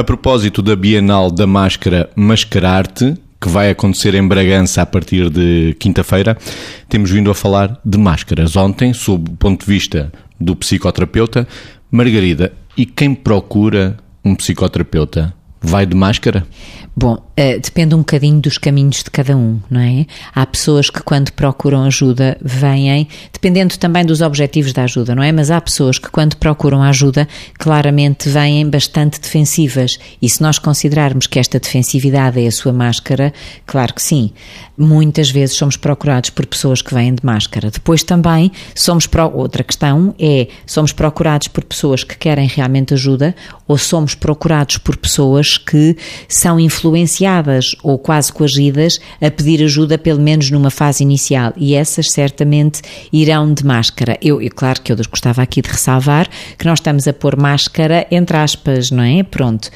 A propósito da Bienal da Máscara Mascararte, que vai acontecer em Bragança a partir de quinta-feira, temos vindo a falar de máscaras. Ontem, sob o ponto de vista do psicoterapeuta, Margarida, e quem procura um psicoterapeuta vai de máscara? Bom, uh, depende um bocadinho dos caminhos de cada um, não é? Há pessoas que quando procuram ajuda vêm, dependendo também dos objetivos da ajuda, não é? Mas há pessoas que quando procuram ajuda claramente vêm bastante defensivas e se nós considerarmos que esta defensividade é a sua máscara, claro que sim. Muitas vezes somos procurados por pessoas que vêm de máscara. Depois também somos pro... outra questão é somos procurados por pessoas que querem realmente ajuda ou somos procurados por pessoas que são influenciadas ou quase coagidas a pedir ajuda, pelo menos numa fase inicial, e essas certamente irão de máscara. Eu, eu claro que eu gostava aqui de ressalvar que nós estamos a pôr máscara entre aspas, não é? Pronto.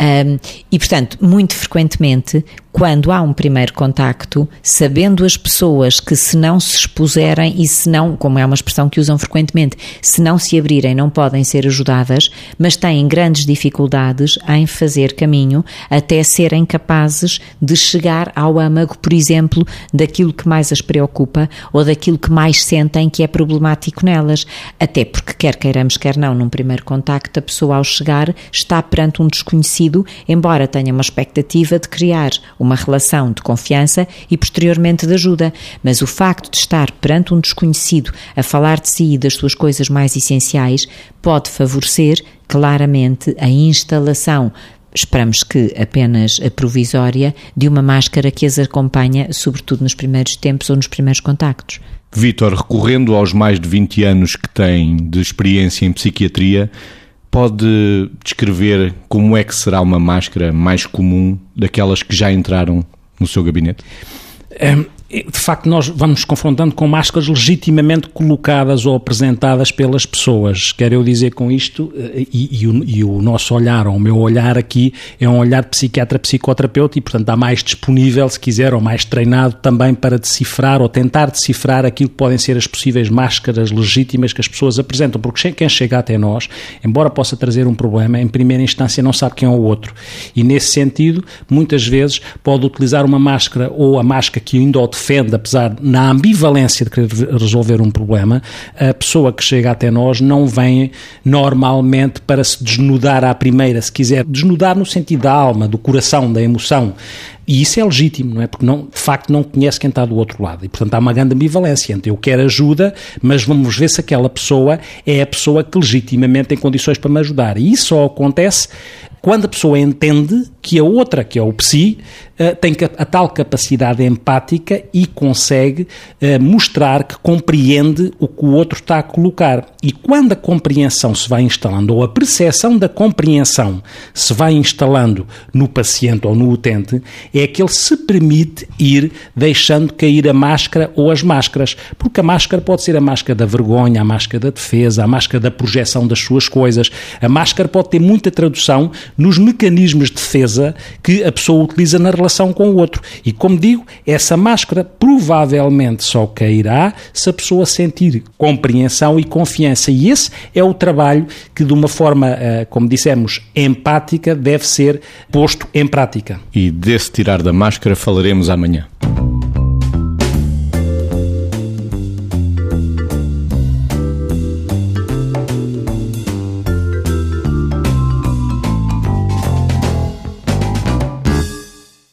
Um, e portanto, muito frequentemente, quando há um primeiro contacto, sabendo as pessoas que se não se expuserem e se não, como é uma expressão que usam frequentemente, se não se abrirem não podem ser ajudadas, mas têm grandes dificuldades em fazer caminho até serem capazes de chegar ao âmago, por exemplo, daquilo que mais as preocupa ou daquilo que mais sentem que é problemático nelas. Até porque, quer queiramos, quer não, num primeiro contacto, a pessoa ao chegar está perante um desconhecido, embora tenha uma expectativa de criar uma relação de confiança e posteriormente de ajuda. Mas o facto de estar perante um desconhecido a falar de si e das suas coisas mais essenciais pode favorecer claramente a instalação esperamos que apenas a provisória, de uma máscara que as acompanha, sobretudo nos primeiros tempos ou nos primeiros contactos. Vítor, recorrendo aos mais de 20 anos que tem de experiência em psiquiatria, Pode descrever como é que será uma máscara mais comum daquelas que já entraram no seu gabinete? De facto, nós vamos confrontando com máscaras legitimamente colocadas ou apresentadas pelas pessoas. Quero eu dizer com isto, eh, e, e, o, e, o, nosso olhar, ou o meu olhar aqui, é um olhar de psiquiatra-psicoterapeuta e, portanto, está mais disponível, se quiser, ou mais treinado também para decifrar ou tentar decifrar aquilo que podem ser as possíveis máscaras legítimas que as pessoas apresentam. Porque quem chega até nós, embora possa trazer um problema, em primeira instância não sabe quem é o outro. E, nesse sentido, muitas vezes pode utilizar uma máscara ou a máscara que ainda o defende, apesar na ambivalência de querer resolver um problema, a pessoa que chega até nós não vem normalmente para se desnudar à primeira, se quiser, desnudar no sentido da alma, do coração, da emoção. E isso é legítimo, não é? Porque não, de facto não conhece quem está do outro lado. E portanto há uma grande ambivalência entre eu quero ajuda, mas vamos ver se aquela pessoa é a pessoa que legitimamente tem condições para me ajudar. E isso só acontece quando a pessoa entende que a outra, que é o psi, eh, tem a tal capacidade empática e consegue eh, mostrar que compreende o que o outro está a colocar. E quando a compreensão se vai instalando, ou a percepção da compreensão se vai instalando no paciente ou no utente, é que ele se permite ir deixando cair a máscara ou as máscaras. Porque a máscara pode ser a máscara da vergonha, a máscara da defesa, a máscara da projeção das suas coisas. A máscara pode ter muita tradução nos mecanismos de defesa que a pessoa utiliza na relação com o outro. E como digo, essa máscara provavelmente só cairá se a pessoa sentir compreensão e confiança. E esse é o trabalho que, de uma forma, eh, como dissemos, empática, deve ser posto em prática. E desse tirar da máscara falaremos amanhã.